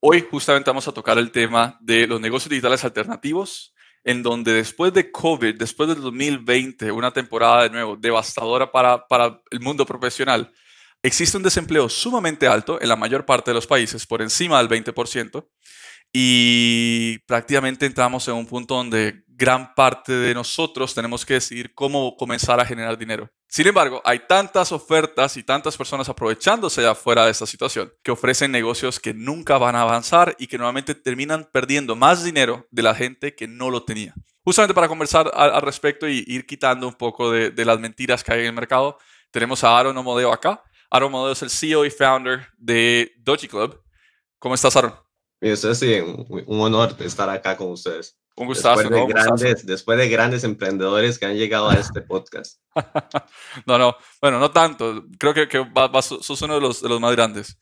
Hoy justamente vamos a tocar el tema de los negocios digitales alternativos, en donde después de COVID, después del 2020, una temporada de nuevo devastadora para, para el mundo profesional, existe un desempleo sumamente alto en la mayor parte de los países, por encima del 20%, y prácticamente entramos en un punto donde gran parte de nosotros tenemos que decidir cómo comenzar a generar dinero. Sin embargo, hay tantas ofertas y tantas personas aprovechándose de afuera de esta situación que ofrecen negocios que nunca van a avanzar y que normalmente terminan perdiendo más dinero de la gente que no lo tenía. Justamente para conversar al, respecto y ir quitando un poco de, las mentiras que hay en el mercado, tenemos a Aaron Omodeo acá. Aaron Omodeo es el CEO y founder de Doji Club. ¿Cómo estás, Aaron? Bien, sí, un, un honor estar acá con ustedes. Un gustazo. Después de, grandes, después de grandes emprendedores que han llegado a este podcast. no, no, bueno, no tanto. Creo que, que sos uno de los, de los más grandes.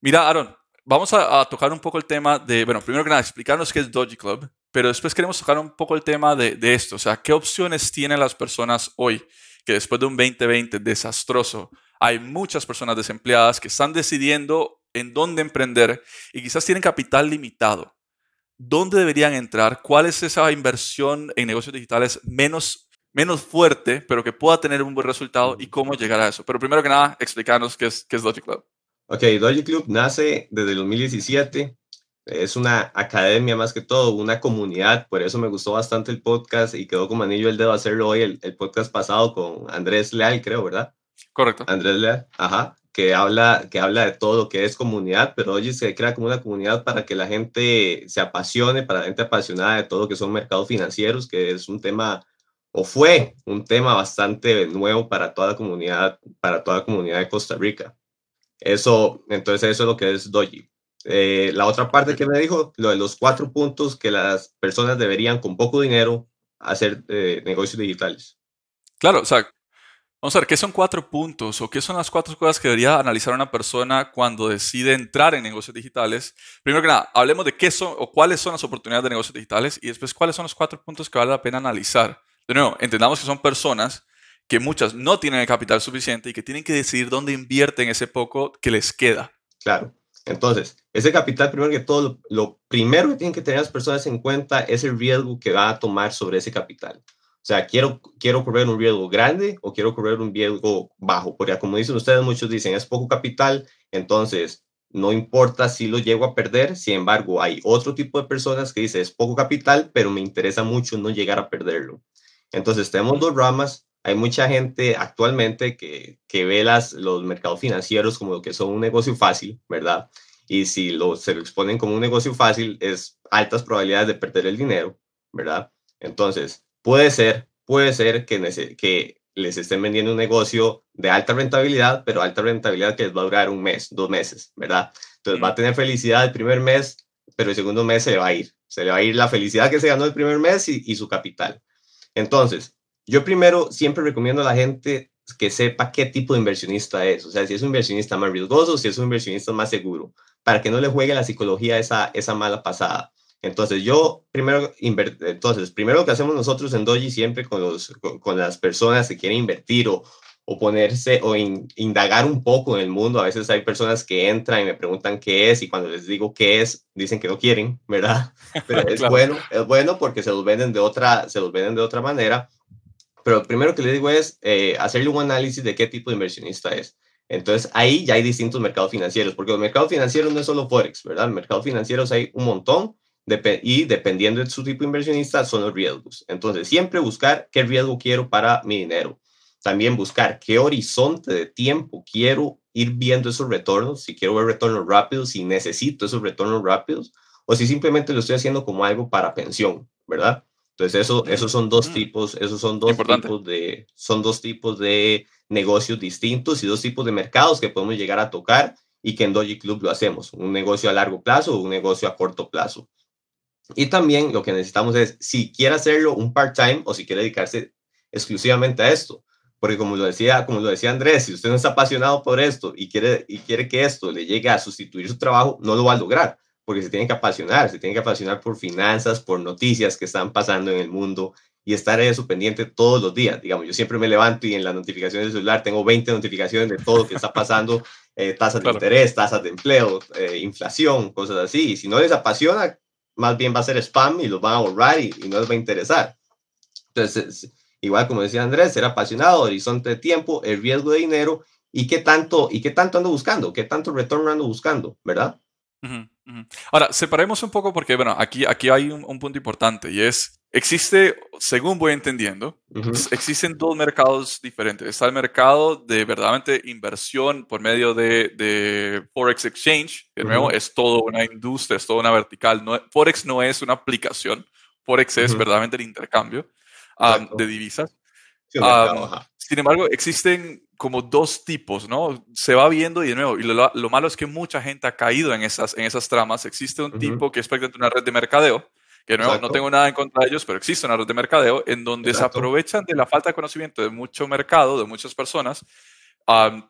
Mira, Aaron, vamos a, tocar un poco el tema de, bueno, primero que nada, explicarnos qué es Doji Club, pero después queremos tocar un poco el tema de, de esto, o sea, qué opciones tienen las personas hoy que después de un 2020 desastroso, hay muchas personas desempleadas que están decidiendo en dónde emprender y quizás tienen capital limitado dónde deberían entrar, cuál es esa inversión en negocios digitales menos, menos fuerte, pero que pueda tener un buen resultado y cómo llegar a eso. Pero primero que nada, explícanos qué es, qué es Doji Club. Ok, Doji Club nace desde el 2017. Es una academia más que todo, una comunidad. Por eso me gustó bastante el podcast y quedó como anillo el dedo hacerlo hoy, el, el podcast pasado con Andrés Leal, creo, ¿verdad? Correcto. Andrés Leal, ajá que habla, que habla de todo lo que es comunidad, pero hoy se crea como una comunidad para que la gente se apasione, para la gente apasionada de todo lo que son mercados financieros, que es un tema, o fue un tema bastante nuevo para toda la comunidad, para toda la comunidad de Costa Rica. Eso, entonces eso es lo que es Doji. Eh, la otra parte que me dijo, lo de los cuatro puntos que las personas deberían con poco dinero hacer eh, negocios digitales. Claro, o sea, Vamos a ver, ¿qué son cuatro puntos o qué son las cuatro cosas que debería analizar una persona cuando decide entrar en negocios digitales? Primero que nada, hablemos de qué son o cuáles son las oportunidades de negocios digitales y después cuáles son los cuatro puntos que vale la pena analizar. De nuevo, entendamos que son personas que muchas no tienen el capital suficiente y que tienen que decidir dónde invierten ese poco que les queda. Claro. Entonces, ese capital, primero que todo, lo primero que tienen que tener las personas en cuenta es el riesgo que va a tomar sobre ese capital. O sea, quiero, quiero correr un riesgo grande o quiero correr un riesgo bajo, porque como dicen ustedes, muchos dicen es poco capital, entonces no importa si lo llego a perder, sin embargo, hay otro tipo de personas que dicen es poco capital, pero me interesa mucho no llegar a perderlo. Entonces, tenemos dos ramas. Hay mucha gente actualmente que, que ve las, los mercados financieros como que son un negocio fácil, ¿verdad? Y si lo, se lo exponen como un negocio fácil, es altas probabilidades de perder el dinero, ¿verdad? Entonces, Puede ser, puede ser que, que les estén vendiendo un negocio de alta rentabilidad, pero alta rentabilidad que les va a durar un mes, dos meses, ¿verdad? Entonces va a tener felicidad el primer mes, pero el segundo mes se le va a ir. Se le va a ir la felicidad que se ganó el primer mes y, y su capital. Entonces, yo primero siempre recomiendo a la gente que sepa qué tipo de inversionista es, o sea, si es un inversionista más riesgoso, si es un inversionista más seguro, para que no le juegue la psicología esa, esa mala pasada. Entonces, yo primero, entonces, primero lo que hacemos nosotros en Doji siempre con, los, con, las personas que quieren invertir o, o ponerse o indagar un poco en el mundo. A veces hay personas que entran y me preguntan qué es y cuando les digo qué es, dicen que no quieren, ¿verdad? Pero es bueno, es bueno porque se los venden de otra, se los venden de otra manera. Pero lo primero que les digo es eh, hacerle un análisis de qué tipo de inversionista es. Entonces ahí ya hay distintos mercados financieros, porque los mercados financieros no es solo Forex, ¿verdad? Mercados financieros hay un montón y dependiendo de su tipo inversionista son los riesgos. Entonces, siempre buscar qué riesgo quiero para mi dinero. También buscar qué horizonte de tiempo quiero ir viendo esos retornos, si quiero ver retornos rápidos, si necesito esos retornos rápidos, o si simplemente lo estoy haciendo como algo para pensión, ¿verdad? Entonces, eso, esos son dos tipos, esos son dos tipos de, son dos tipos de negocios distintos y dos tipos de mercados que podemos llegar a tocar y que en Doji Club lo hacemos, un negocio a largo plazo o un negocio a corto plazo. Y también lo que necesitamos es, si quiere hacerlo un part-time o si quiere dedicarse exclusivamente a esto, porque como lo decía, como lo decía Andrés, si usted no está apasionado por esto y quiere, y quiere que esto le llegue a sustituir su trabajo, no lo va a lograr, porque se tiene que apasionar, se tiene que apasionar por finanzas, por noticias que están pasando en el mundo y estar en eso pendiente todos los días. Digamos, yo siempre me levanto y en las notificaciones del celular tengo 20 notificaciones de todo lo que está pasando, eh, tasas de interés, tasas de empleo, eh, inflación, cosas así. Y si no les apasiona, más bien va a ser spam y los van a borrar y, no les va a interesar. Entonces, igual como decía Andrés, ser apasionado, horizonte de tiempo, el riesgo de dinero y qué tanto, y qué tanto ando buscando, qué tanto retorno ando buscando, ¿verdad? Ahora, separemos un poco porque, bueno, aquí, aquí hay un, punto importante y es, existe, según voy entendiendo, existen dos mercados diferentes. Está el mercado de verdaderamente inversión por medio de, de Forex Exchange, de nuevo es todo una industria, es toda una vertical. No, Forex no es una aplicación, Forex es verdaderamente el intercambio de divisas. sin embargo, existen como dos tipos, ¿no? Se va viendo y de nuevo, y lo, malo es que mucha gente ha caído en esas, en esas tramas. Existe un tipo que es prácticamente una red de mercadeo, que no, no tengo nada en contra de ellos, pero existe una red de mercadeo en donde se aprovechan de la falta de conocimiento de mucho mercado, de muchas personas,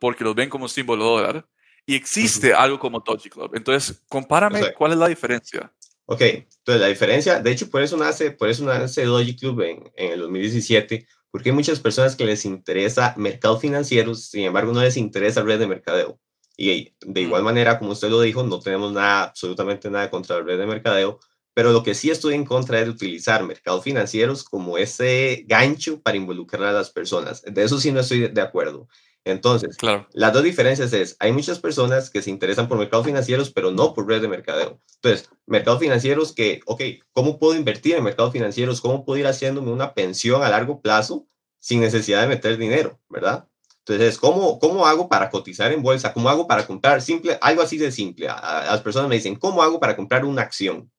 porque los ven como símbolo dólar. Y existe algo como Doji Club. Entonces, compárame cuál es la diferencia. Ok, entonces la diferencia, de hecho, por eso nace, por eso nace Doji Club en, en el 2017, porque hay muchas personas que les interesa mercado financiero, sin embargo no les interesa red de mercadeo. Y de igual manera, como usted lo dijo, no tenemos nada, absolutamente nada contra la red de mercadeo, pero lo que sí estoy en contra es de utilizar mercados financieros como ese gancho para involucrar a las personas. De eso sí no estoy de acuerdo. Entonces, claro. las dos diferencias es, hay muchas personas que se interesan por mercados financieros, pero no por red de mercadeo. Entonces, mercados financieros que, ok, ¿cómo puedo invertir en mercados financieros? ¿Cómo puedo ir haciéndome una pensión a largo plazo sin necesidad de meter dinero, verdad? Entonces, ¿cómo, ¿cómo hago para cotizar en bolsa? ¿Cómo hago para comprar simple, algo así de simple? A, las personas me dicen, ¿cómo hago para comprar una acción?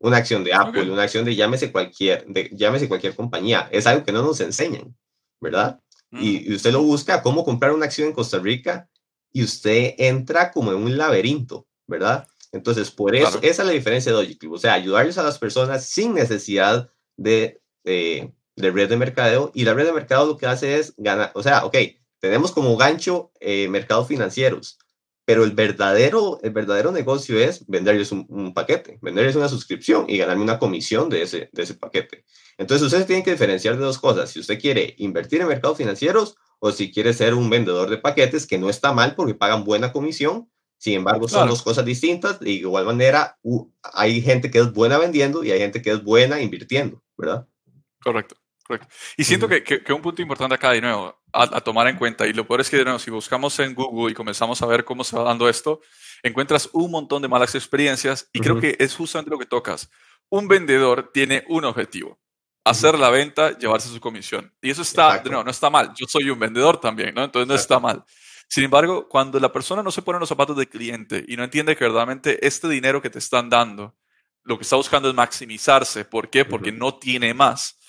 Una acción de Apple, una acción de llámese cualquier, de llámese cualquier compañía. Es algo que no nos enseñan, ¿verdad? y, usted lo busca, cómo comprar una acción en Costa Rica, y usted entra como en un laberinto, ¿verdad? Entonces, por eso, esa es la diferencia de Doji Club, o sea, ayudarles a las personas sin necesidad de, de, red de mercadeo, y la red de mercado lo que hace es ganar, o sea, ok, tenemos como gancho eh, mercados financieros, pero el verdadero, el verdadero negocio es venderles un, paquete, venderles una suscripción y ganarme una comisión de ese, de ese paquete. Entonces, ustedes tienen que diferenciar de dos cosas. Si usted quiere invertir en mercados financieros o si quiere ser un vendedor de paquetes, que no está mal porque pagan buena comisión. Sin embargo, son dos cosas distintas. De igual manera, hay gente que es buena vendiendo y hay gente que es buena invirtiendo, ¿verdad? Correcto. Y siento que, que, un punto importante acá, de nuevo, a, tomar en cuenta, y lo peor es que, nuevo, si buscamos en Google y comenzamos a ver cómo se va dando esto, encuentras un montón de malas experiencias y creo que es justamente lo que tocas. Un vendedor tiene un objetivo, hacer la venta, llevarse su comisión. Y eso está, nuevo, no está mal. Yo soy un vendedor también, ¿no? Entonces no está mal. Sin embargo, cuando la persona no se pone en los zapatos del cliente y no entiende que verdaderamente este dinero que te están dando, lo que está buscando es maximizarse. ¿Por qué? Porque no tiene más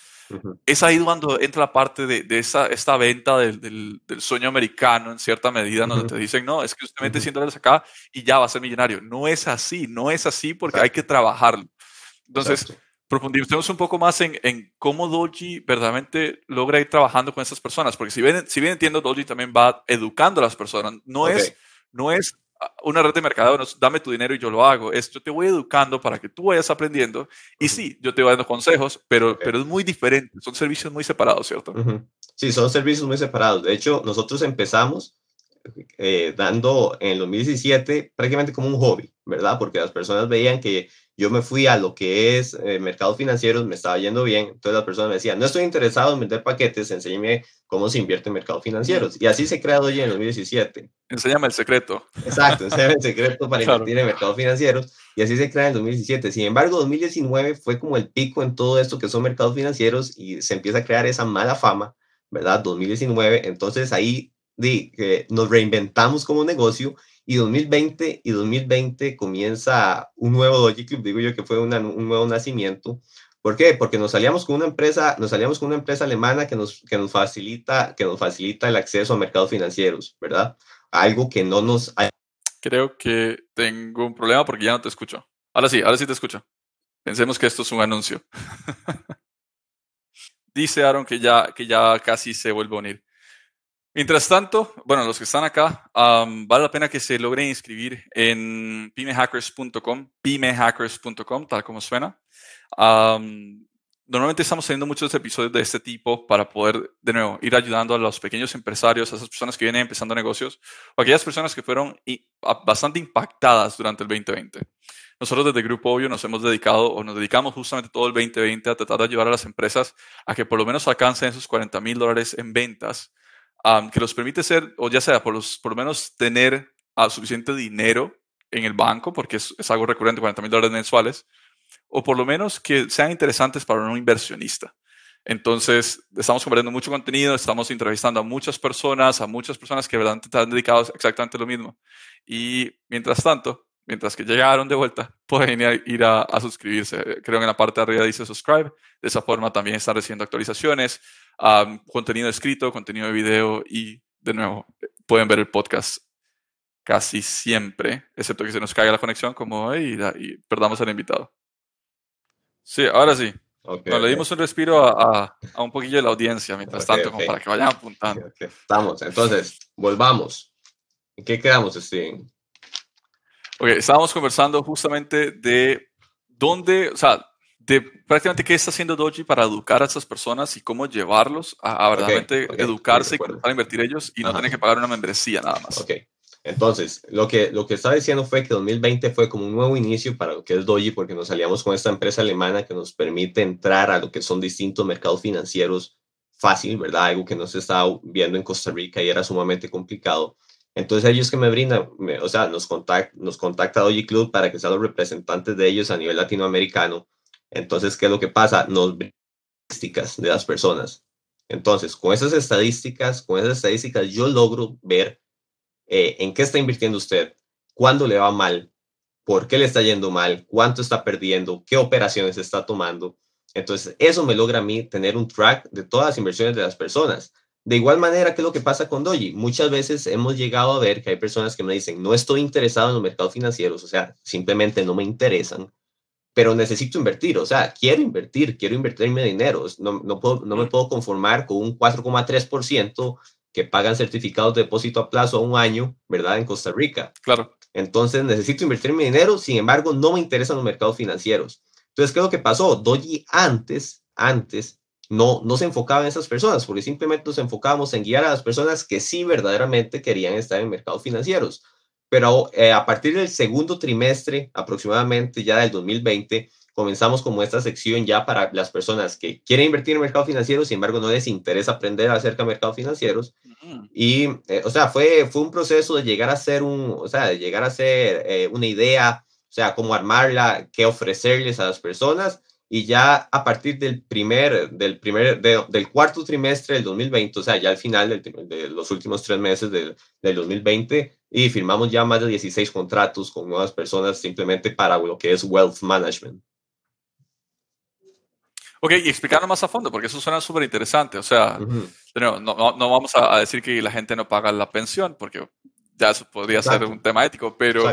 es ahí cuando entra la parte de, de esa, esta venta del, del, sueño americano en cierta medida, donde te dicen, no, es que usted mete 100 dólares acá y ya va a ser millonario. No es así, no es así porque hay que trabajarlo. Entonces, profundicemos un poco más en, en, cómo Doji verdaderamente logra ir trabajando con esas personas, porque si bien, si bien entiendo, Doji también va educando a las personas, no es no es una red de mercado, no, dame tu dinero y yo lo hago. Es, yo te voy educando para que tú vayas aprendiendo. Y sí, yo te voy dando consejos, pero, pero es muy diferente. Son servicios muy separados, ¿cierto? Sí, son servicios muy separados. De hecho, nosotros empezamos eh, dando en el 2017 prácticamente como un hobby, ¿verdad? Porque las personas veían que yo me fui a lo que es eh, mercados financieros, me estaba yendo bien, entonces la persona me decía, no estoy interesado en vender paquetes, enséñeme cómo se invierte en mercados financieros. Y así se crea Doji en 2017. Enséñame el secreto. Exacto, enséñame el secreto para invertir en mercados financieros. Y así se crea en 2017. Sin embargo, 2019 fue como el pico en todo esto que son mercados financieros y se empieza a crear esa mala fama, ¿verdad? 2019. Entonces ahí di, que nos reinventamos como negocio y 2020 y 2020 comienza un nuevo Doji Club, digo yo que fue un nuevo nacimiento, ¿Por qué? Porque nos salíamos con una empresa, nos salíamos con una empresa alemana que nos, que nos facilita, que nos facilita el acceso a mercados financieros, ¿verdad? Algo que no nos Creo que tengo un problema porque ya no te escucho. Ahora sí, ahora sí te escucho. Pensemos que esto es un anuncio. Dice Aaron que ya, que ya casi se vuelve a unir. Mientras tanto, bueno, los que están acá, vale la pena que se logren inscribir en pimehackers.com, pimehackers.com, tal como suena normalmente estamos teniendo muchos episodios de este tipo para poder, de nuevo, ir ayudando a los pequeños empresarios, a esas personas que vienen empezando negocios, o aquellas personas que fueron bastante impactadas durante el 2020. Nosotros desde Grupo Obvio nos hemos dedicado o nos dedicamos justamente todo el 2020 a tratar de ayudar a las empresas a que por lo menos alcancen esos 40 mil dólares en ventas, que los permite ser, o ya sea, por, los, por lo menos tener uh, suficiente dinero en el banco, porque es, es algo recurrente, 40 mil dólares mensuales, o por lo menos que sean interesantes para un inversionista. Entonces, estamos compartiendo mucho contenido, estamos entrevistando a muchas personas, a muchas personas que verdaderamente están dedicados exactamente lo mismo. Y mientras tanto, mientras que llegaron de vuelta, pueden ir a, suscribirse. Creo que en la parte de arriba dice subscribe. De esa forma también están recibiendo actualizaciones, contenido escrito, contenido de video y, de nuevo, pueden ver el podcast casi siempre, excepto que se nos caiga la conexión como hoy y perdamos al invitado. Sí, ahora sí. le dimos un respiro a, a, un poquillo de la audiencia mientras tanto, como para que vayan apuntando. Estamos, entonces, volvamos. ¿En qué quedamos, Steven? Ok, estábamos conversando justamente de dónde, o sea, de prácticamente qué está haciendo Doji para educar a esas personas y cómo llevarlos a, verdaderamente educarse y comenzar a invertir ellos y no tener que pagar una membresía nada más. Ok, entonces, lo que, lo que estaba diciendo fue que 2020 fue como un nuevo inicio para lo que es Doji, porque nos salíamos con esta empresa alemana que nos permite entrar a lo que son distintos mercados financieros fácil, ¿verdad? Algo que no se estaba viendo en Costa Rica y era sumamente complicado. Entonces ellos que me brindan, o sea, nos, contact, nos contacta Doji Club para que sean los representantes de ellos a nivel latinoamericano. Entonces, ¿qué es lo que pasa? Nos estadísticas de las personas. Entonces, con esas estadísticas, con esas estadísticas, yo logro ver eh, en qué está invirtiendo usted, cuándo le va mal, por qué le está yendo mal, cuánto está perdiendo, qué operaciones está tomando. Entonces, eso me logra a mí tener un track de todas las inversiones de las personas. De igual manera que lo que pasa con Doji, muchas veces hemos llegado a ver que hay personas que me dicen, no estoy interesado en los mercados financieros, o sea, simplemente no me interesan, pero necesito invertir, o sea, quiero invertir, quiero invertirme dinero, no, no, puedo, no me puedo conformar con un 4,3% que pagan certificados de depósito a plazo a un año, ¿verdad? En Costa Rica. Claro. Entonces necesito invertir mi dinero, sin embargo, no me interesan los mercados financieros. Entonces, ¿qué es lo que pasó? Doji antes, antes, no, no se enfocaba en esas personas, porque simplemente nos enfocábamos en guiar a las personas que sí verdaderamente querían estar en mercados financieros. Pero eh, a partir del segundo trimestre, aproximadamente ya del 2020, comenzamos como esta sección ya para las personas que quieren invertir en mercado financiero, sin embargo no les interesa aprender acerca de mercados financieros. Y, eh, o sea, fue, fue un proceso de llegar a ser un, o sea, de llegar a ser eh, una idea, o sea, cómo armarla, qué ofrecerles a las personas. Y ya a partir del primer, del primer, del cuarto trimestre del 2020, o sea, ya al final de los últimos tres meses del, del 2020, y firmamos ya más de 16 contratos con nuevas personas simplemente para lo que es wealth management. Ok, y explicarlo más a fondo, porque eso suena súper interesante. O sea, no, no, no, vamos a, decir que la gente no paga la pensión, porque ya eso podría ser un tema ético, pero,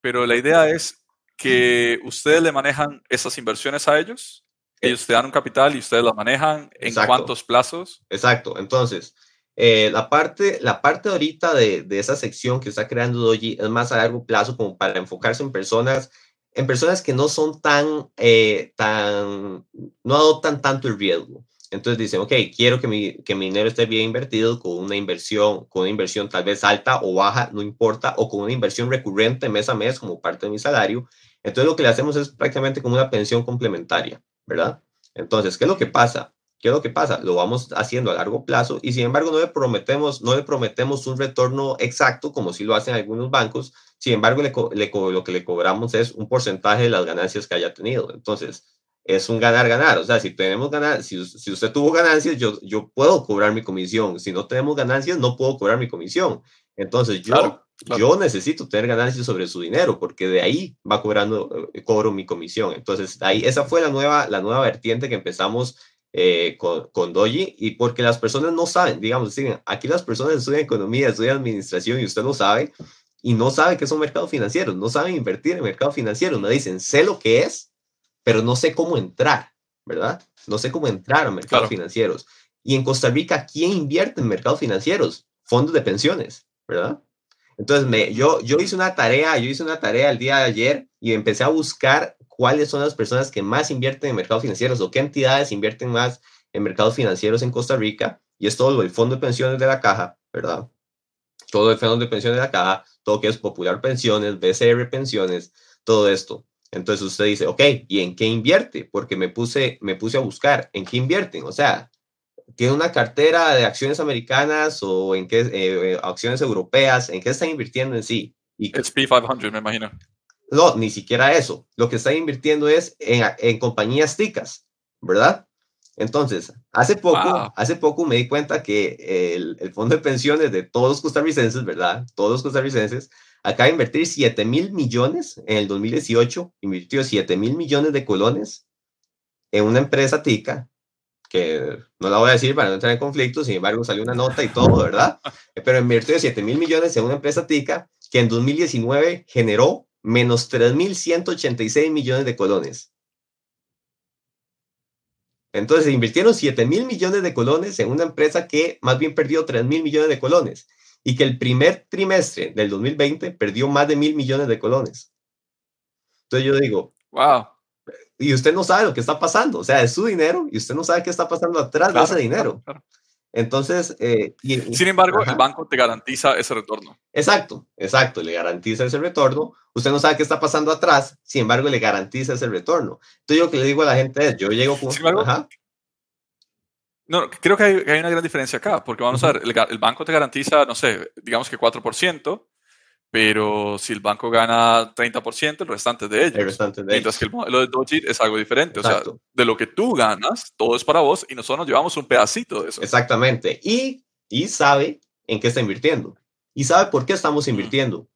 pero la idea es que ustedes le manejan esas inversiones a ellos, eh. ellos te dan un capital y ustedes la manejan en cuántos plazos. Exacto, entonces, eh, la, parte, la parte ahorita de, de, esa sección que está creando Doji es más a largo plazo como para enfocarse en personas en personas que no son tan, eh, tan, no adoptan tanto el riesgo. Entonces dicen, ok, quiero que mi, que mi dinero esté bien invertido con una inversión, con una inversión tal vez alta o baja, no importa, o con una inversión recurrente mes a mes como parte de mi salario. Entonces lo que le hacemos es prácticamente como una pensión complementaria, ¿verdad? Entonces, ¿qué es lo que pasa? ¿Qué es lo que pasa? Lo vamos haciendo a largo plazo y sin embargo no le prometemos, no le prometemos un retorno exacto como si lo hacen algunos bancos. Sin embargo, le, lo que le cobramos es un porcentaje de las ganancias que haya tenido. Entonces, es un ganar-ganar. O sea, si tenemos ganar, si, si, usted tuvo ganancias, yo, yo puedo cobrar mi comisión. Si no tenemos ganancias, no puedo cobrar mi comisión. Entonces, yo, yo necesito tener ganancias sobre su dinero porque de ahí va cobrando, eh, cobro mi comisión. Entonces, ahí, esa fue la nueva, la nueva vertiente que empezamos eh, con, con Doji y porque las personas no saben, digamos, aquí las personas estudian economía, estudian administración y usted lo sabe y no sabe qué son mercados financieros, no saben invertir en mercados financieros, me dicen, sé lo que es, pero no sé cómo entrar, ¿verdad? No sé cómo entrar a mercados financieros. Y en Costa Rica, ¿quién invierte en mercados financieros? Fondos de pensiones, ¿verdad? Entonces, me, yo, yo hice una tarea, yo hice una tarea el día de ayer y empecé a buscar cuáles son las personas que más invierten en mercados financieros o qué entidades invierten más en mercados financieros en Costa Rica. Y es todo el fondo de pensiones de la caja, ¿verdad? Todo el fondo de pensiones de la caja, todo que es Popular Pensiones, BCR Pensiones, todo esto. Entonces usted dice, ok, ¿y en qué invierte? Porque me puse, me puse a buscar, ¿en qué invierten? O sea, ¿tiene una cartera de acciones americanas o en qué eh, eh, acciones europeas? ¿En qué están invirtiendo en sí? Y, SP500, me imagino. No, ni siquiera eso. Lo que están invirtiendo es en, en compañías ticas, ¿verdad? Entonces, hace poco, hace poco me di cuenta que el, el, fondo de pensiones de todos los costarricenses, ¿verdad? Todos los costarricenses acaba de invertir 7 mil millones en el 2018, invirtió 7 mil millones de colones en una empresa tica, que no la voy a decir para no entrar en conflicto, sin embargo salió una nota y todo, ¿verdad? Pero invirtió 7 mil millones en una empresa tica que en 2019 generó menos 3.186 millones de colones. Entonces invirtieron 7 mil millones de colones en una empresa que más bien perdió 3 mil millones de colones y que el primer trimestre del 2020 perdió más de mil millones de colones. Entonces yo digo, wow. Y usted no sabe lo que está pasando, o sea, es su dinero y usted no sabe qué está pasando atrás de ese dinero. Entonces, eh, sin embargo, el banco te garantiza ese retorno. Exacto, exacto, le garantiza ese retorno. Usted no sabe qué está pasando atrás, sin embargo, le garantiza ese retorno. Entonces, yo que le digo a la gente es, yo llego con... No, creo que hay, una gran diferencia acá, porque vamos a ver, el, banco te garantiza, no sé, digamos que 4%, pero si el banco gana 30%, el restante es de ellos. El restante de Mientras que el modelo de Dojit es algo diferente. O sea, de lo que tú ganas, todo es para vos y nosotros nos llevamos un pedacito de eso. Exactamente. Y, y sabe en qué está invirtiendo. Y sabe por qué estamos invirtiendo.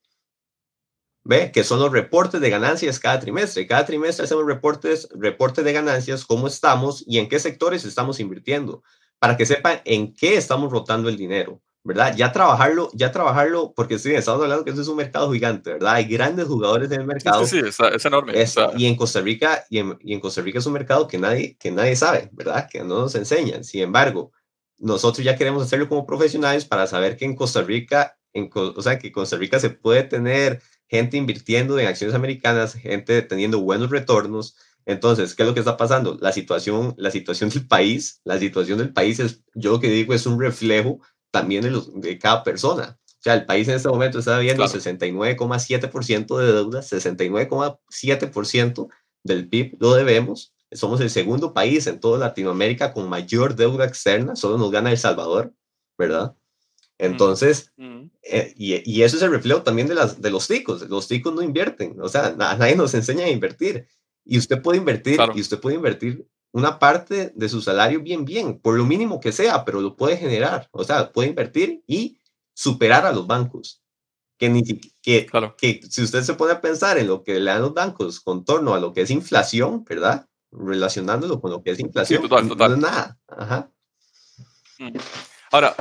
¿Ve? Que son los reportes de ganancias cada trimestre. Cada trimestre hacemos reportes, reportes de ganancias, cómo estamos y en qué sectores estamos invirtiendo, para que sepan en qué estamos rotando el dinero, ¿verdad? Ya trabajarlo, ya trabajarlo, porque sí, estamos hablando que eso es un mercado gigante, ¿verdad? Hay grandes jugadores en el mercado. Sí, sí, es, enorme. y en Costa Rica, y en, y en, Costa Rica es un mercado que nadie, que nadie sabe, ¿verdad? Que no nos enseñan. Sin embargo, nosotros ya queremos hacerlo como profesionales para saber que en Costa Rica, en, o sea, que Costa Rica se puede tener gente invirtiendo en acciones americanas, gente teniendo buenos retornos. Entonces, ¿qué es lo que está pasando? La situación, la situación del país, la situación del país es, yo lo que digo es un reflejo también de, los, de cada persona. O sea, el país en este momento está viendo 69,7% de deuda, 69,7% del PIB lo debemos. Somos el segundo país en toda Latinoamérica con mayor deuda externa, solo nos gana El Salvador, ¿verdad? Entonces, eh, y, eso es el reflejo también de, las, de los ticos. Los ticos no invierten, o sea, nadie nos enseña a invertir. Y usted puede invertir, y usted puede invertir una parte de su salario bien, bien, por lo mínimo que sea, pero lo puede generar. O sea, puede invertir y superar a los bancos. Que, ni, que, que si usted se pone a pensar en lo que le dan los bancos con torno a lo que es inflación, ¿verdad? Relacionándolo con lo que es inflación, total, total. no es nada. Ajá. Ahora,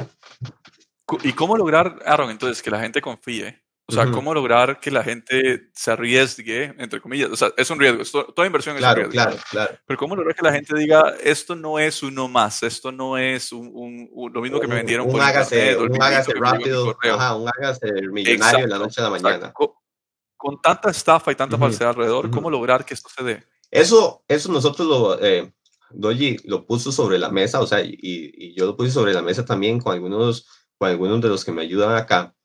¿Y cómo lograr, Aaron, entonces, que la gente confíe? O sea, ¿cómo lograr que la gente se arriesgue, entre comillas? O sea, es un riesgo, toda inversión es un riesgo. Claro, claro. Pero ¿cómo lograr que la gente diga, esto no es uno más, esto no es un, lo mismo que me vendieron un, por hágase, internet, un hágase rápido, ajá, un hágase millonario en la noche a la mañana. Con, tanta estafa y tanta falsedad alrededor, ¿cómo lograr que esto se dé? Eso, eso nosotros lo, eh, Doji lo puso sobre la mesa, o sea, y, y yo lo puse sobre la mesa también con algunos con algunos de los que me ayudan acá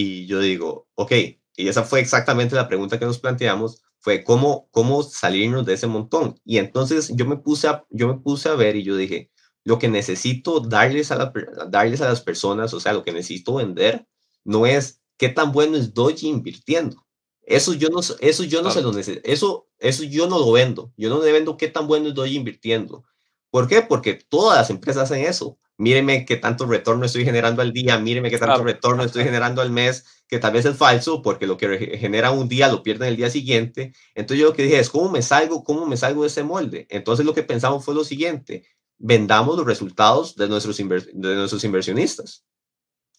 y yo digo, ok, y esa fue exactamente la pregunta que nos planteamos, fue cómo, cómo salirnos de ese montón. Y entonces yo me, puse a, yo me puse a ver y yo dije, lo que necesito darles a, la, darles a las personas, o sea, lo que necesito vender, no es qué tan bueno es Doji invirtiendo. Eso yo no, eso yo no se lo. Eso, eso yo no lo vendo. Yo no le vendo qué tan bueno es Doji invirtiendo. ¿Por qué? Porque todas las empresas hacen eso. Míreme qué tanto retorno estoy generando al día, míreme qué tanto retorno estoy generando al mes, que tal vez es falso, porque lo que genera un día lo pierden el día siguiente. Entonces yo lo que dije es, ¿cómo me salgo? ¿Cómo me salgo de ese molde? Entonces lo que pensamos fue lo siguiente, vendamos los resultados de nuestros, de nuestros inversionistas.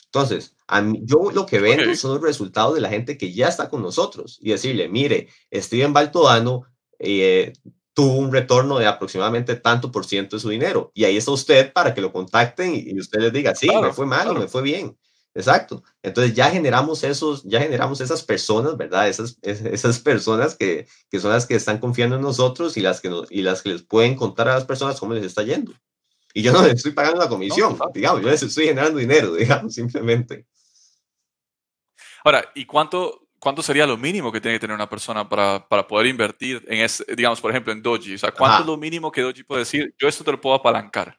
Entonces, a mí, yo lo que vendo son los resultados de la gente que ya está con nosotros y decirle, mire, Steven Baltodano eh, tuvo un retorno de aproximadamente tanto por ciento de su dinero. Y ahí está usted para que lo contacten y, usted les diga, sí, me fue mal me fue bien. Exacto. Entonces ya generamos esos, ya generamos esas personas, ¿verdad? Esas, esas personas que, que son las que están confiando en nosotros y las que, y las que les pueden contar a las personas cómo les está yendo. Y yo no les estoy pagando la comisión, digamos, yo les estoy generando dinero, digamos, simplemente. Ahora, ¿y cuánto, cuánto sería lo mínimo que tiene que tener una persona para, para poder invertir en ese, digamos, por ejemplo, en Doji? O sea, ¿cuánto es lo mínimo que Doji puede decir? Yo esto te lo puedo apalancar.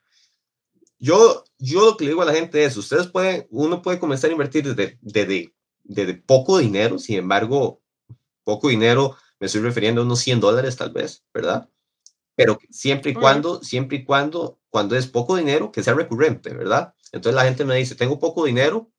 Yo, yo lo que le digo a la gente es, ustedes pueden, uno puede comenzar a invertir desde, desde, desde poco dinero, sin embargo, poco dinero, me estoy refiriendo a unos 100 dólares tal vez, ¿verdad? Pero siempre y cuando, siempre y cuando, cuando es poco dinero, que sea recurrente, ¿verdad? Entonces la gente me dice, tengo poco dinero,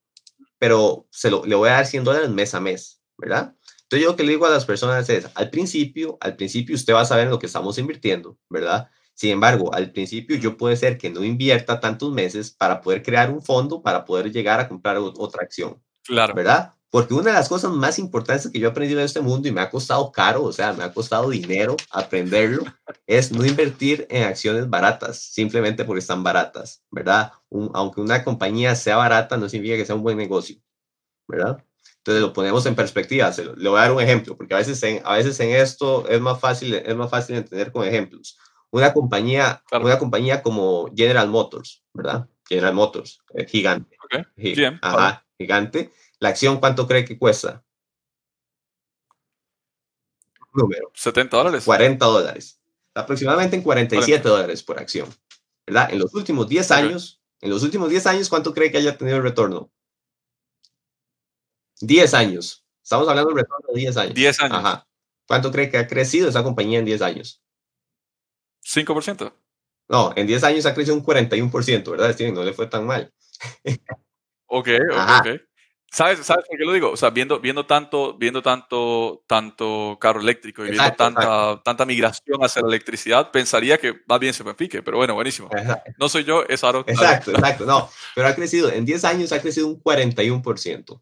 pero se lo, le voy a dar 100 dólares mes a mes, ¿verdad? Entonces yo lo que le digo a las personas es, al principio, al principio usted va a saber en lo que estamos invirtiendo, ¿verdad? Sin embargo, al principio yo puede ser que no invierta tantos meses para poder crear un fondo para poder llegar a comprar otra acción. Claro. ¿Verdad? Porque una de las cosas más importantes que yo he aprendido en este mundo y me ha costado caro, o sea, me ha costado dinero aprenderlo, es no invertir en acciones baratas, simplemente porque están baratas, ¿verdad? aunque una compañía sea barata, no significa que sea un buen negocio, ¿verdad? Entonces lo ponemos en perspectiva. le voy a dar un ejemplo, porque a veces en, a veces en esto es más fácil, es más fácil entender con ejemplos una compañía, una compañía como General Motors, ¿verdad? General Motors, eh, gigante. Ajá, gigante. La acción, ¿cuánto cree que cuesta? Número. 70 dólares. 40 dólares. Aproximadamente en 47 dólares por acción. ¿Verdad? En los últimos 10 años, en los últimos 10 años, ¿cuánto cree que haya tenido el retorno? 10 años. Estamos hablando del retorno de 10 años. 10 años. Ajá. ¿Cuánto cree que ha crecido esa compañía en 10 años? 5%. No, en 10 años ha crecido un 41%, ¿verdad, Steven? No le fue tan mal. ok, ok, ¿Sabes, ¿Sabes por qué lo digo? O sea, viendo, viendo, tanto, viendo tanto, tanto carro eléctrico y viendo tanta, tanta migración hacia la electricidad, pensaría que más bien se me pique, pero bueno, buenísimo. No soy yo, es Aro. Exacto, exacto, no, pero ha crecido, en 10 años ha crecido un 41%.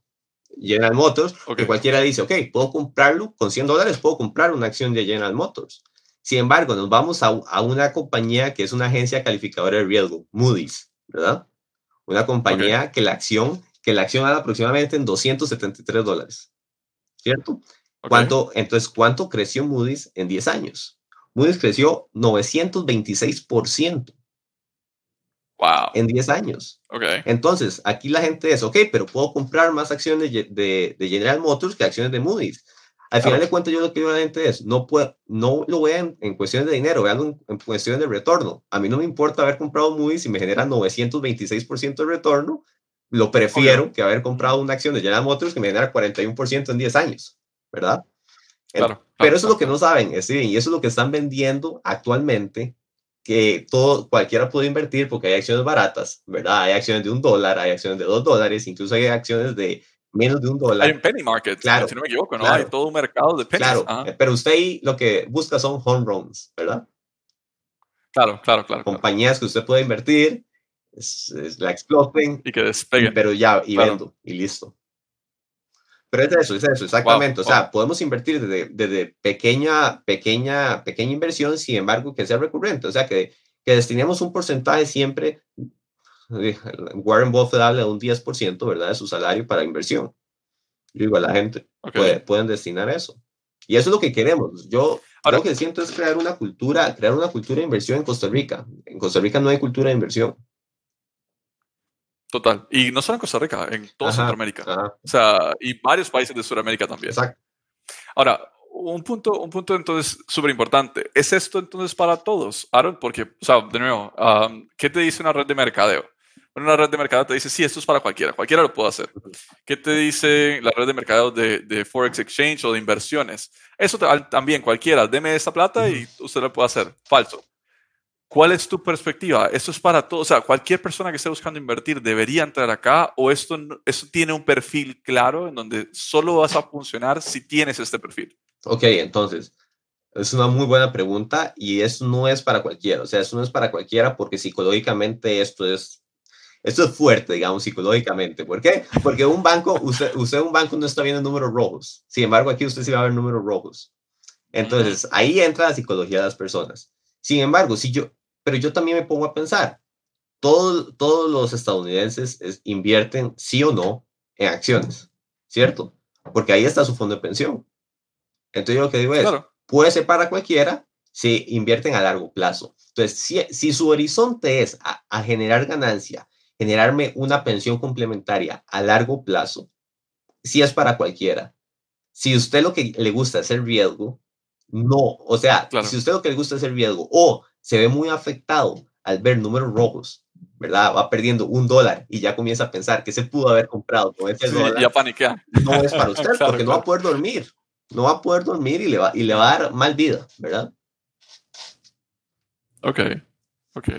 General Motors, que cualquiera dice, ok, puedo comprarlo con 100 dólares, puedo comprar una acción de General Motors. Sin embargo, nos vamos a, una compañía que es una agencia calificadora de riesgo, Moody's, ¿verdad? Una compañía que la acción, que la acción anda aproximadamente en 273 dólares, ¿cierto? ¿Cuánto, entonces, ¿cuánto creció Moody's en 10 años? Moody's creció 926%. Wow. En 10 años. Okay. Entonces, aquí la gente es, ok, pero puedo comprar más acciones de, de General Motors que acciones de Moody's. Al final de cuentas, yo lo que digo a la gente es, no, puedo, no lo vean en cuestiones de dinero, vean en, cuestiones de retorno. A mí no me importa haber comprado Moody's si me genera 926% de retorno, lo prefiero que haber comprado una acción de General Motors que me genera 41% en 10 años, ¿verdad? Claro, Pero eso es lo que no saben, Steven, y eso es lo que están vendiendo actualmente, que todo, cualquiera puede invertir porque hay acciones baratas, ¿verdad? Hay acciones de un dólar, hay acciones de dos dólares, incluso hay acciones de menos de un dólar. Hay un penny market, claro, si no me equivoco, ¿no? Hay todo un mercado de pennies. Claro, pero usted ahí lo que busca son home runs, ¿verdad? Claro, claro, claro. Compañías que usted puede invertir, la exploten. Y que despeguen. Pero ya, y vendo, y listo. Pero es eso, es eso, exactamente. o sea, podemos invertir desde, desde, pequeña, pequeña, pequeña inversión, sin embargo, que sea recurrente. O sea, que, que destinemos un porcentaje siempre Warren Buffett habla de un 10%, ¿verdad?, de su salario para inversión. Yo digo, a la gente pueden destinar eso. Y eso es lo que queremos. Yo lo que siento es crear una cultura, crear una cultura de inversión en Costa Rica. En Costa Rica no hay cultura de inversión. Total. Y no solo en Costa Rica, en toda Sudamérica. O sea, y varios países de Sudamérica también. Exacto. Ahora, un punto, un punto entonces súper importante. ¿Es esto entonces para todos, Aaron? Porque, o sea, de nuevo, ¿qué te dice una red de mercadeo? Una red de mercadeo te dice, sí, esto es para cualquiera, cualquiera lo puede hacer. ¿Qué te dice la red de mercadeo de, de Forex Exchange o de inversiones? Eso también, cualquiera, deme esa plata y usted lo puede hacer. Falso. ¿Cuál es tu perspectiva? ¿Esto es para todos? O sea, cualquier persona que esté buscando invertir debería entrar acá o esto, esto tiene un perfil claro en donde solo vas a funcionar si tienes este perfil. Ok, entonces, es una muy buena pregunta y eso no es para cualquiera. O sea, eso no es para cualquiera porque psicológicamente esto es, esto es fuerte, digamos, psicológicamente. ¿Por qué? Porque un banco, usted, usted un banco no está viendo números rojos. Sin embargo, aquí usted sí va a ver números rojos. Entonces, ahí entra la psicología de las personas. Sin embargo, si yo, pero yo también me pongo a pensar, todo, todos los estadounidenses invierten sí o no en acciones, ¿cierto? Porque ahí está su fondo de pensión. Entonces yo lo que digo es, puede ser para cualquiera si invierten a largo plazo. Entonces, si, si su horizonte es a, generar ganancia, generarme una pensión complementaria a largo plazo, si es para cualquiera. Si usted lo que le gusta es el riesgo, no. O sea, si usted lo que le gusta es el riesgo o se ve muy afectado al ver números rojos, ¿verdad? Va perdiendo un dólar y ya comienza a pensar que se pudo haber comprado con ese dólar. Ya paniquea. No es para usted porque no va a poder dormir no va a poder dormir y le va, y le va a dar mal vida, ¿verdad? Ok, ok,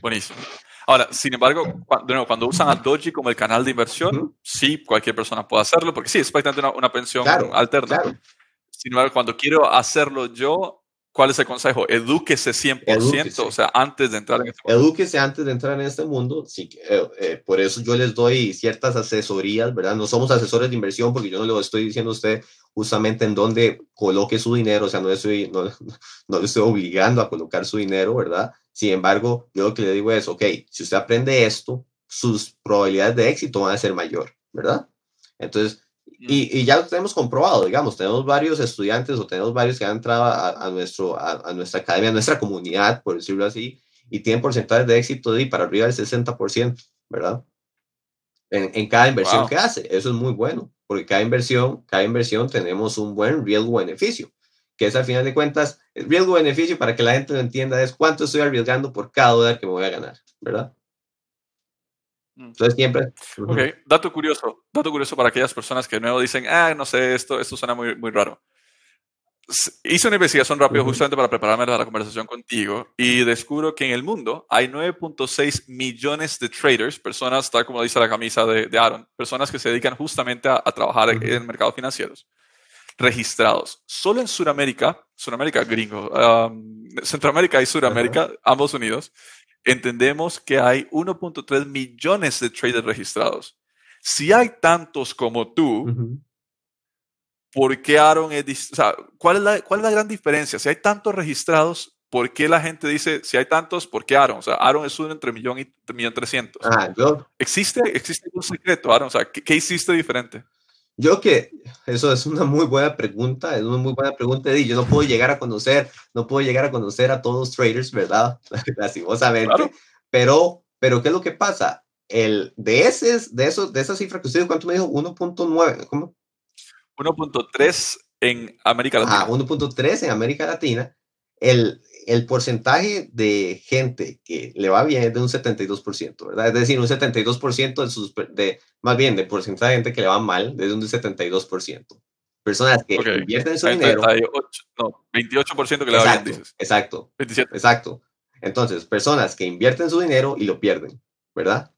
buenísimo. Ahora, sin embargo, cuando, cuando usan a Doji como el canal de inversión, sí, cualquier persona puede hacerlo, porque sí, es prácticamente una, una pensión alterna. Sin embargo, cuando quiero hacerlo yo, ¿Cuál es el consejo? Edúquese 100%, o sea, antes de entrar en este mundo. Edúquese antes de entrar en este mundo. Sí, eh, eh, por eso yo les doy ciertas asesorías, ¿verdad? No somos asesores de inversión porque yo no le estoy diciendo a usted justamente en dónde coloque su dinero, o sea, no, estoy, no, no le estoy obligando a colocar su dinero, ¿verdad? Sin embargo, yo lo que le digo es, ok, si usted aprende esto, sus probabilidades de éxito van a ser mayor, ¿verdad? Entonces, y, y, ya lo tenemos comprobado, digamos, tenemos varios estudiantes o tenemos varios que han entrado a, nuestro, a, nuestra academia, a nuestra comunidad, por decirlo así, y tienen porcentajes de éxito de para arriba del 60%, ¿verdad? En, en cada inversión que hace. Eso es muy bueno, porque cada inversión, cada inversión tenemos un buen riesgo-beneficio, que es al final de cuentas, el riesgo-beneficio, para que la gente lo entienda, es cuánto estoy arriesgando por cada dólar que me voy a ganar, ¿verdad? Mm. Entonces siempre. Ok, dato curioso, dato curioso para aquellas personas que de nuevo dicen, ah, no sé, esto, esto suena muy, muy raro. Hice una investigación rápida justamente para prepararme para la conversación contigo y descubro que en el mundo hay 9.6 millones de traders, personas, tal como dice la camisa de, de Aaron, personas que se dedican justamente a, trabajar en, en mercados financieros, registrados. Solo en Sudamérica, Sudamérica gringo, um, Centroamérica y Sudamérica, ambos unidos, entendemos que hay 1.3 millones de traders registrados. Si hay tantos como tú, ¿por qué Aaron es... O sea, ¿cuál es, la, ¿cuál es la gran diferencia? Si hay tantos registrados, ¿por qué la gente dice, si hay tantos, ¿por qué Aaron? O sea, Aaron es uno entre millón y millón trescientos. Ah, ¿Existe, ¿Existe un secreto, Aaron? O sea, ¿qué, ¿qué, hiciste diferente? Yo que eso es una muy buena pregunta, es una muy buena pregunta y yo no puedo llegar a conocer, no puedo llegar a conocer a todos los traders, ¿verdad? Lastimosamente. Pero, pero ¿qué es lo que pasa? El de ese, de esos, de esa cifra que usted ¿cuánto me dijo? 1.9, ¿cómo? 1.3 en América Latina. Ah, 1.3 en América Latina. El, el porcentaje de gente que le va bien es de un 72%, ¿verdad? Es decir, un 72% de sus, de, más bien, de porcentaje de gente que le va mal, es un 72%. Personas que invierten su dinero. no, 28% que le va bien, dices. Exacto. 27. Exacto. Entonces, personas que invierten su dinero y lo pierden, ¿verdad?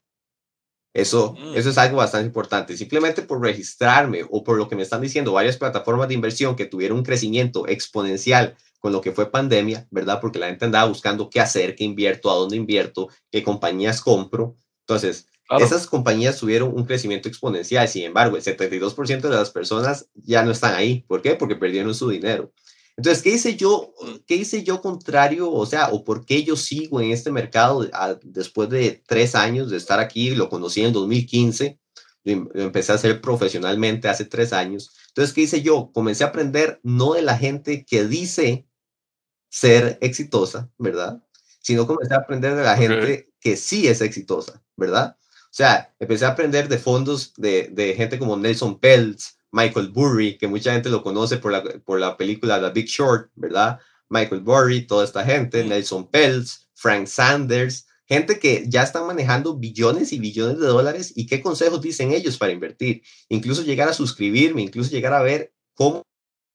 Eso, mm. eso es algo bastante importante. Simplemente por registrarme o por lo que me están diciendo varias plataformas de inversión que tuvieron un crecimiento exponencial con lo que fue pandemia, ¿verdad? Porque la gente andaba buscando qué hacer, qué invierto, a dónde invierto, qué compañías compro. Entonces, esas compañías tuvieron un crecimiento exponencial. Sin embargo, el 72% de las personas ya no están ahí. ¿Por qué? Porque perdieron su dinero. Entonces, ¿qué hice yo? ¿Qué hice yo contrario? O sea, ¿o por qué yo sigo en este mercado después de tres años de estar aquí? Lo conocí en 2015, lo, lo empecé a hacer profesionalmente hace tres años. Entonces, ¿qué hice yo? Comencé a aprender no de la gente que dice ser exitosa, ¿verdad? Sino comencé a aprender de la gente que sí es exitosa, ¿verdad? O sea, empecé a aprender de fondos de, de gente como Nelson Peltz, Michael Burry, que mucha gente lo conoce por la, por la película The Big Short, ¿verdad? Michael Burry, toda esta gente, Nelson Peltz, Frank Sanders, gente que ya están manejando billones y billones de dólares y qué consejos dicen ellos para invertir. Incluso llegar a suscribirme, incluso llegar a ver cómo...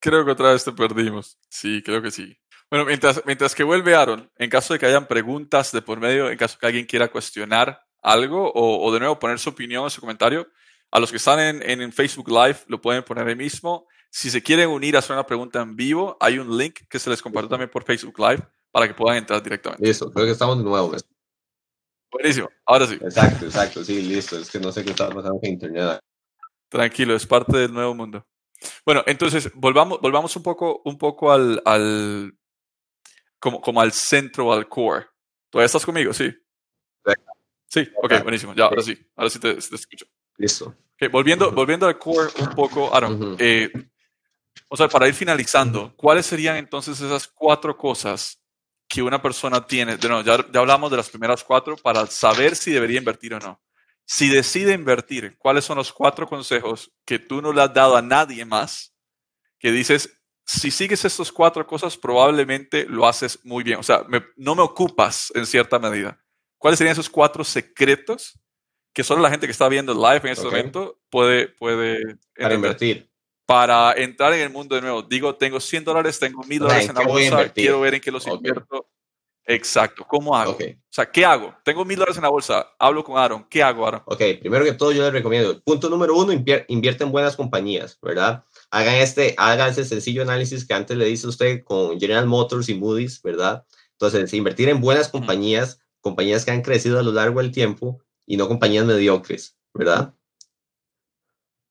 Creo que otra vez te perdimos. Sí, creo que sí. Bueno, mientras, mientras que vuelve Aaron, en caso de que hayan preguntas de por medio, en caso de que alguien quiera cuestionar algo o, de nuevo poner su opinión o su comentario, a los que están en, en, Facebook Live lo pueden poner ahí mismo. Si se quieren unir a hacer una pregunta en vivo, hay un link que se les compartió también por Facebook Live para que puedan entrar directamente. Listo, creo que estamos de nuevo. Buenísimo, ahora sí. Exacto, exacto, sí, listo. Es que no sé qué está pasando con internet. Tranquilo, es parte del nuevo mundo. Bueno, entonces volvamos, volvamos un poco, un poco al, al como, como al centro, al core. ¿Todavía estás conmigo? Sí. Sí, ok, buenísimo. Ya, ahora sí, ahora sí te, escucho. Listo. Okay, volviendo, volviendo al core un poco, Aaron, eh, o sea, para ir finalizando, ¿cuáles serían entonces esas cuatro cosas que una persona tiene? De ya, ya hablamos de las primeras cuatro para saber si debería invertir o no. Si decide invertir, ¿cuáles son los cuatro consejos que tú no le has dado a nadie más? Que dices, si sigues estas cuatro cosas, probablemente lo haces muy bien. O sea, no me ocupas en cierta medida. ¿Cuáles serían esos cuatro secretos que solo la gente que está viendo live en este momento puede, puede para invertir? Para entrar en el mundo de nuevo. Digo, tengo 100 dólares, tengo 1000 dólares en la bolsa, quiero ver en qué los invierto. Exacto, ¿cómo hago? O sea, ¿qué hago? Tengo 1000 dólares en la bolsa, hablo con Aaron, ¿qué hago, Aaron? Ok, primero que todo yo les recomiendo, punto número uno, invierte en buenas compañías, ¿verdad? Hagan este, hagan ese sencillo análisis que antes le dice usted con General Motors y Moody's, ¿verdad? Entonces, invertir en buenas compañías compañías que han crecido a lo largo del tiempo y no compañías mediocres, ¿verdad?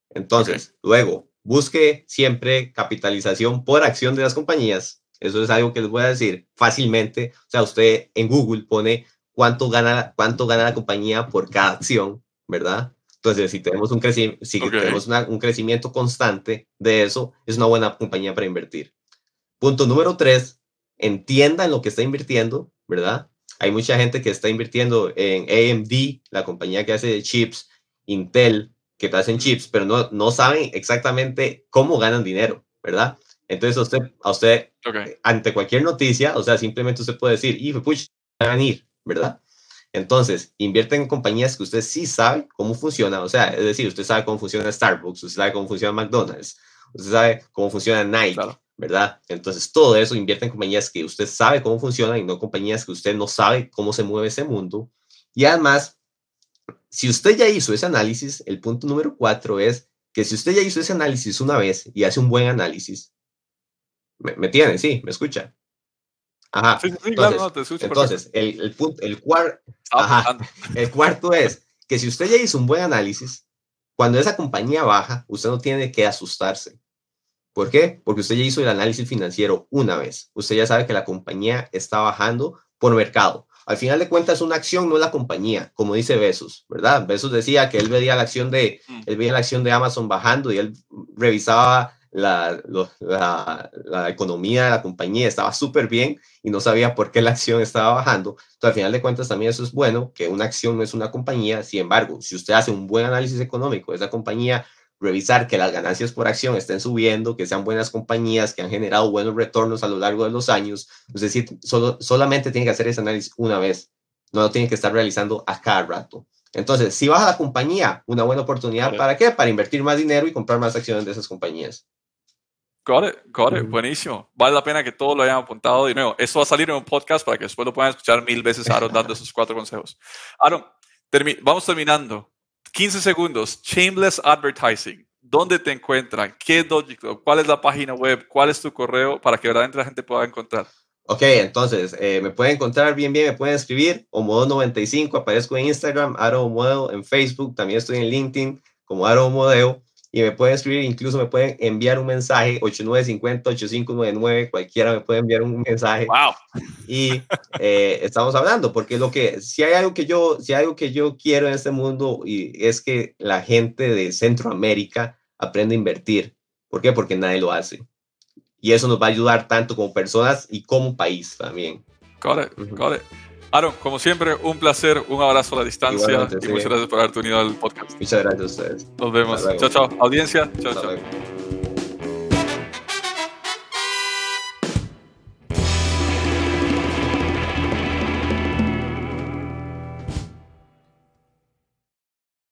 Entonces, luego, busque siempre capitalización por acción de las compañías. Eso es algo que les voy a decir fácilmente. O sea, usted en Google pone cuánto gana, cuánto gana la compañía por cada acción, ¿verdad? Entonces, si tenemos un, si tenemos un crecimiento constante de eso, es una buena compañía para invertir. Punto número tres, entienda en lo que está invirtiendo, ¿verdad? Hay mucha gente que está invirtiendo en AMD, la compañía que hace chips, Intel, que te hacen chips, pero no, no saben exactamente cómo ganan dinero, ¿verdad? Entonces, a usted, a usted ante cualquier noticia, o sea, simplemente usted puede decir, y puch, van a ir, ¿verdad? Entonces, invierte en compañías que usted sí sabe cómo funciona, o sea, es decir, usted sabe cómo funciona Starbucks, usted sabe cómo funciona McDonald's, usted sabe cómo funciona Nike, ¿verdad? Entonces, todo eso invierte en compañías que usted sabe cómo funcionan y no compañías que usted no sabe cómo se mueve ese mundo. Y además, si usted ya hizo ese análisis, el punto número cuatro es que si usted ya hizo ese análisis una vez y hace un buen análisis, me, tiene, sí, me escucha. Ajá. Sí, sí, entonces, claro, te escucho, entonces el, el, punto, el, ajá, el cuarto es que si usted ya hizo un buen análisis, cuando esa compañía baja, usted no tiene que asustarse. ¿Por qué? Porque usted ya hizo el análisis financiero una vez. Usted ya sabe que la compañía está bajando por mercado. Al final de cuentas, una acción no es la compañía, como dice Besos, ¿verdad? Besos decía que él veía la acción de, mm. él veía la acción de Amazon bajando y él revisaba la, la, economía de la compañía, estaba súper bien y no sabía por qué la acción estaba bajando. Entonces, al final de cuentas, también eso es bueno, que una acción no es una compañía. Sin embargo, si usted hace un buen análisis económico de esa compañía, revisar que las ganancias por acción estén subiendo, que sean buenas compañías, que han generado buenos retornos a lo largo de los años. Es decir, solo, solamente tiene que hacer ese análisis una vez, no lo tiene que estar realizando a cada rato. Entonces, si baja la compañía, una buena oportunidad, ¿para qué? Para invertir más dinero y comprar más acciones de esas compañías. Got it, got it, buenísimo. Vale la pena que todos lo hayan apuntado de nuevo. Esto va a salir en un podcast para que después lo puedan escuchar mil veces Aaron dando esos cuatro consejos. Aaron, vamos terminando. 15 segundos, Shameless Advertising. ¿Dónde te encuentran? ¿Qué es Doji Club? ¿Cuál es la página web? ¿Cuál es tu correo para que verdaderamente la gente pueda encontrar? Ok, entonces eh, me pueden encontrar bien, bien, me pueden escribir. Omodo95, aparezco en Instagram, Aro Modelo, en Facebook, también estoy en LinkedIn como Aro Modelo y me pueden escribir, incluso me pueden enviar un mensaje, 8950-8599, cualquiera me puede enviar un mensaje. Wow. Y eh, estamos hablando, porque lo que, si hay algo que yo, si hay algo que yo quiero en este mundo, y es que la gente de Centroamérica aprenda a invertir. ¿Por qué? Porque nadie lo hace. Y eso nos va a ayudar tanto como personas y como país también. Got it, got it. Aaron, como siempre, un placer, un abrazo a la distancia Igualmente, y sí. muchas gracias por haberte unido al podcast. Muchas gracias a ustedes. Nos vemos. Chao, chao. Audiencia, chao, chao.